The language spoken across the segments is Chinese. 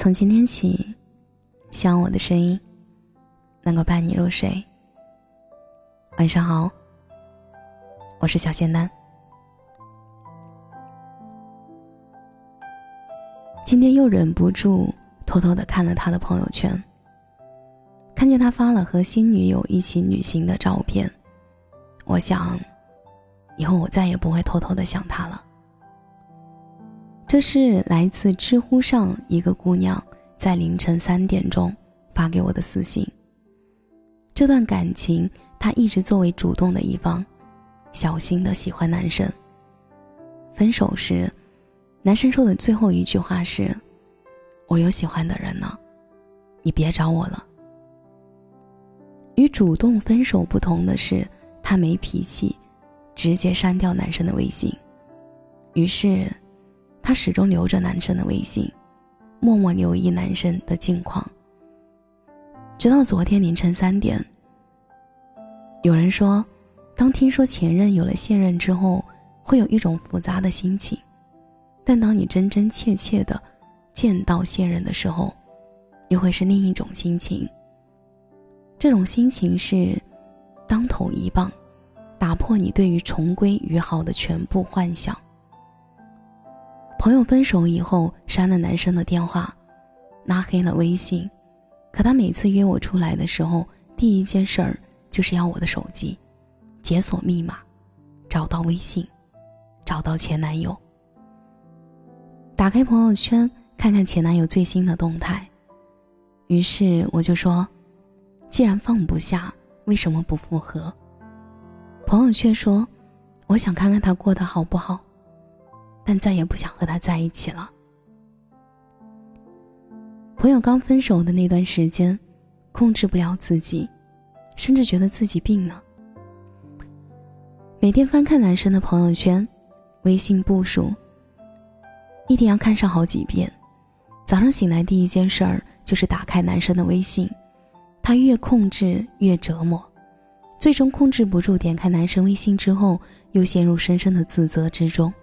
从今天起，希望我的声音能够伴你入睡。晚上好，我是小仙丹。今天又忍不住偷偷的看了他的朋友圈，看见他发了和新女友一起旅行的照片，我想，以后我再也不会偷偷的想他了。这是来自知乎上一个姑娘在凌晨三点钟发给我的私信。这段感情，她一直作为主动的一方，小心的喜欢男生。分手时，男生说的最后一句话是：“我有喜欢的人呢，你别找我了。”与主动分手不同的是，他没脾气，直接删掉男生的微信。于是。他始终留着男生的微信，默默留意男生的近况。直到昨天凌晨三点，有人说，当听说前任有了现任之后，会有一种复杂的心情；但当你真真切切的见到现任的时候，又会是另一种心情。这种心情是当头一棒，打破你对于重归于好的全部幻想。朋友分手以后删了男生的电话，拉黑了微信，可他每次约我出来的时候，第一件事儿就是要我的手机，解锁密码，找到微信，找到前男友。打开朋友圈看看前男友最新的动态，于是我就说：“既然放不下，为什么不复合？”朋友却说：“我想看看他过得好不好。”但再也不想和他在一起了。朋友刚分手的那段时间，控制不了自己，甚至觉得自己病了。每天翻看男生的朋友圈、微信步数，一定要看上好几遍。早上醒来第一件事儿就是打开男生的微信，他越控制越折磨，最终控制不住，点开男生微信之后，又陷入深深的自责之中。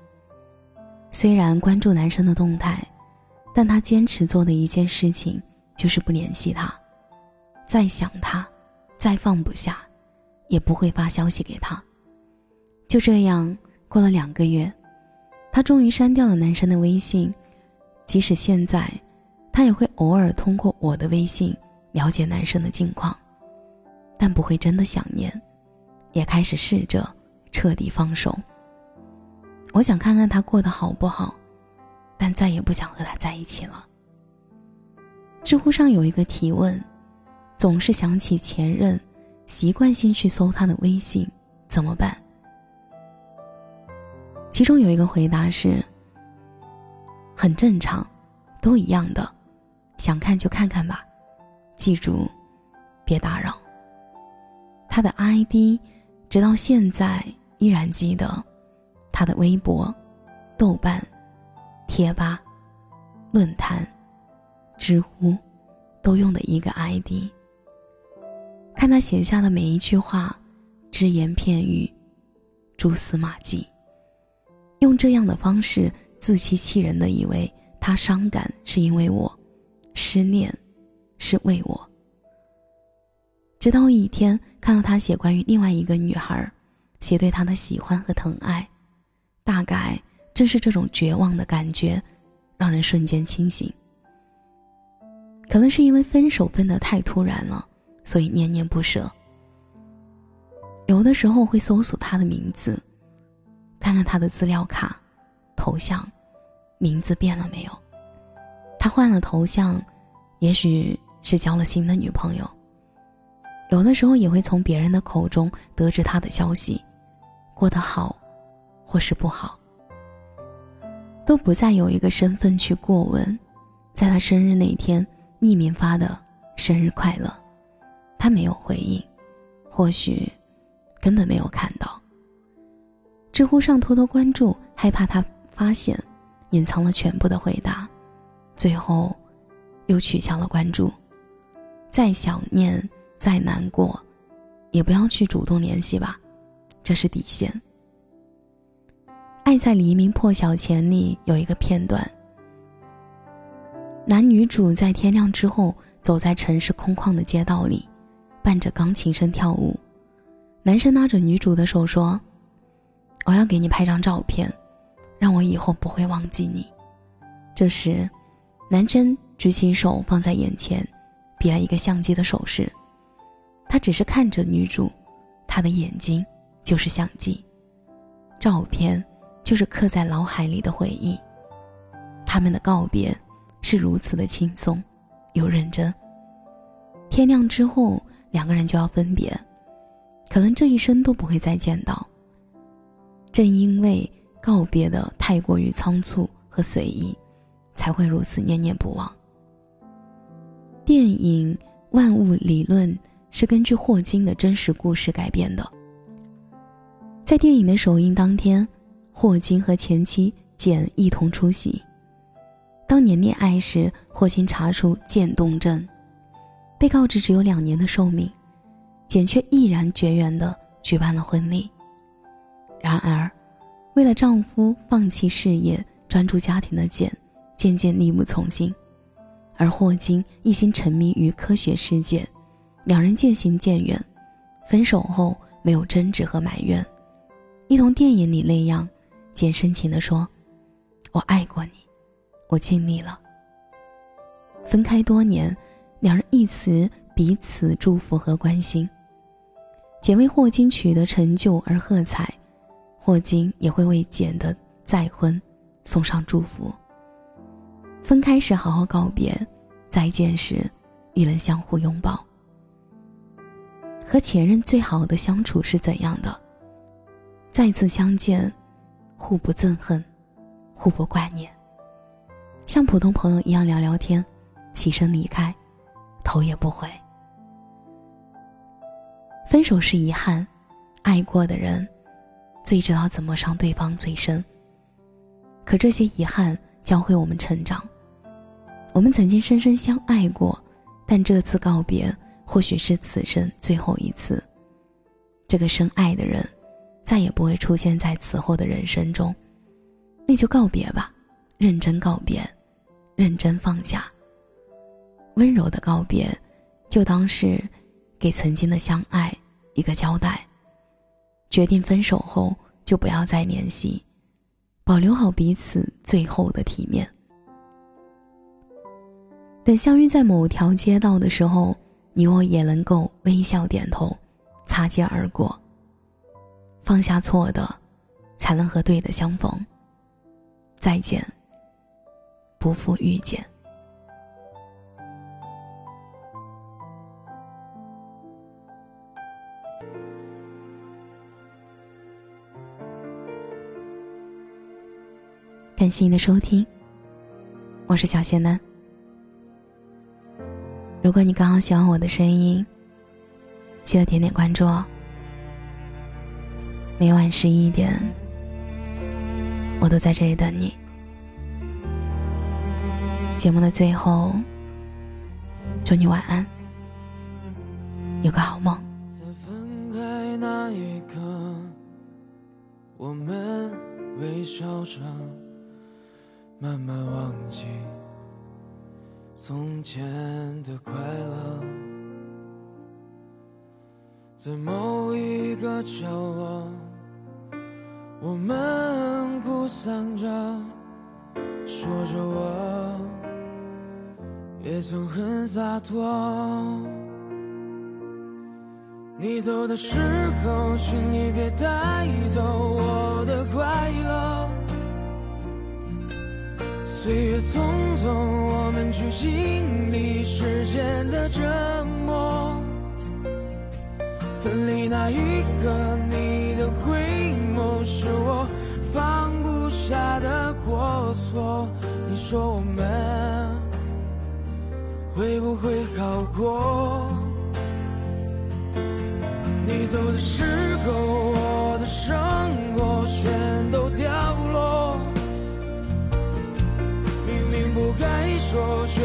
虽然关注男生的动态，但他坚持做的一件事情就是不联系他。再想他，再放不下，也不会发消息给他。就这样过了两个月，他终于删掉了男生的微信。即使现在，他也会偶尔通过我的微信了解男生的近况，但不会真的想念，也开始试着彻底放手。我想看看他过得好不好，但再也不想和他在一起了。知乎上有一个提问：总是想起前任，习惯性去搜他的微信，怎么办？其中有一个回答是：很正常，都一样的，想看就看看吧，记住，别打扰。他的 ID，直到现在依然记得。他的微博、豆瓣、贴吧、论坛、知乎，都用的一个 ID。看他写下的每一句话，只言片语，蛛丝马迹，用这样的方式自欺欺人的以为他伤感是因为我，失恋是为我。直到一天看到他写关于另外一个女孩，写对她的喜欢和疼爱。大概正是这种绝望的感觉，让人瞬间清醒。可能是因为分手分得太突然了，所以念念不舍。有的时候会搜索他的名字，看看他的资料卡、头像，名字变了没有？他换了头像，也许是交了新的女朋友。有的时候也会从别人的口中得知他的消息，过得好。或是不好，都不再有一个身份去过问。在他生日那天，匿名发的“生日快乐”，他没有回应，或许根本没有看到。知乎上偷偷关注，害怕他发现，隐藏了全部的回答，最后又取消了关注。再想念，再难过，也不要去主动联系吧，这是底线。《爱在黎明破晓前》里有一个片段，男女主在天亮之后走在城市空旷的街道里，伴着钢琴声跳舞。男生拉着女主的手说：“我要给你拍张照片，让我以后不会忘记你。”这时，男生举起手放在眼前，比了一个相机的手势。他只是看着女主，他的眼睛就是相机，照片就是刻在脑海里的回忆。他们的告别是如此的轻松，又认真。天亮之后，两个人就要分别，可能这一生都不会再见到。正因为告别的太过于仓促和随意，才会如此念念不忘。电影《万物理论》。是根据霍金的真实故事改编的。在电影的首映当天，霍金和前妻简一同出席。当年恋爱时，霍金查出渐冻症，被告知只有两年的寿命，简却毅然决然地举办了婚礼。然而，为了丈夫放弃事业、专注家庭的简，渐渐力不从心，而霍金一心沉迷于科学世界。两人渐行渐远，分手后没有争执和埋怨，一同电影里那样，简深情地说：“我爱过你，我尽力了。”分开多年，两人一直彼此祝福和关心。简为霍金取得成就而喝彩，霍金也会为简的再婚送上祝福。分开时好好告别，再见时亦能相互拥抱。和前任最好的相处是怎样的？再次相见，互不憎恨，互不挂念，像普通朋友一样聊聊天，起身离开，头也不回。分手是遗憾，爱过的人最知道怎么伤对方最深。可这些遗憾教会我们成长。我们曾经深深相爱过，但这次告别。或许是此生最后一次，这个深爱的人，再也不会出现在此后的人生中，那就告别吧，认真告别，认真放下。温柔的告别，就当是给曾经的相爱一个交代。决定分手后，就不要再联系，保留好彼此最后的体面。等相遇在某条街道的时候。你我也能够微笑点头，擦肩而过。放下错的，才能和对的相逢。再见，不负遇见。感谢你的收听，我是小仙男。如果你刚好喜欢我的声音，记得点点关注哦。每晚十一点，我都在这里等你。节目的最后，祝你晚安，有个好梦。在分开那一刻，我们微笑着，慢慢忘记。从前的快乐，在某一个角落，我们哭丧着，说着我也曾很洒脱。你走的时候，请你别带走我的快乐。岁月匆匆，我们去经历时间的折磨。分离那一刻，你的回是我放不下的过错。你说我们会不会好过？你走的时候，我的生活全都掉落。明明不该说，却